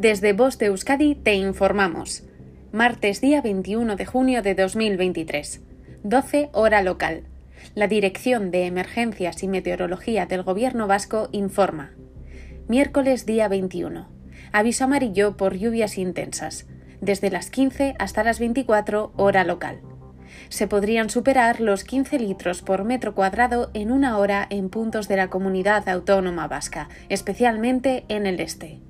Desde Voz de Euskadi te informamos. Martes día 21 de junio de 2023. 12 hora local. La Dirección de Emergencias y Meteorología del Gobierno Vasco informa. Miércoles día 21. Aviso amarillo por lluvias intensas. Desde las 15 hasta las 24 hora local. Se podrían superar los 15 litros por metro cuadrado en una hora en puntos de la comunidad autónoma vasca, especialmente en el este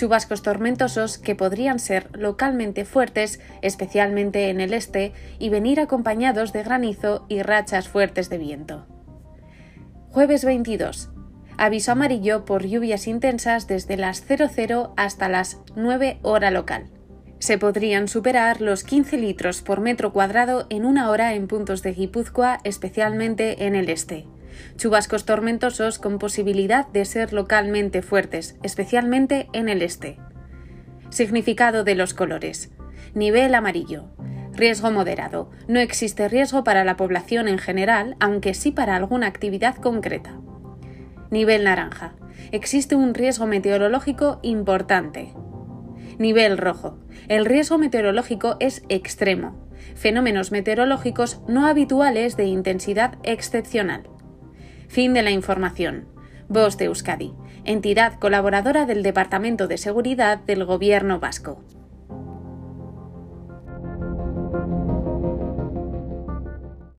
chubascos tormentosos que podrían ser localmente fuertes, especialmente en el este, y venir acompañados de granizo y rachas fuertes de viento. Jueves 22. Aviso amarillo por lluvias intensas desde las 00 hasta las 9 hora local. Se podrían superar los 15 litros por metro cuadrado en una hora en puntos de Guipúzcoa, especialmente en el este. Chubascos tormentosos con posibilidad de ser localmente fuertes, especialmente en el este. Significado de los colores. Nivel amarillo. Riesgo moderado. No existe riesgo para la población en general, aunque sí para alguna actividad concreta. Nivel naranja. Existe un riesgo meteorológico importante. Nivel rojo. El riesgo meteorológico es extremo. Fenómenos meteorológicos no habituales de intensidad excepcional. Fin de la información. Voz de Euskadi, entidad colaboradora del Departamento de Seguridad del Gobierno Vasco.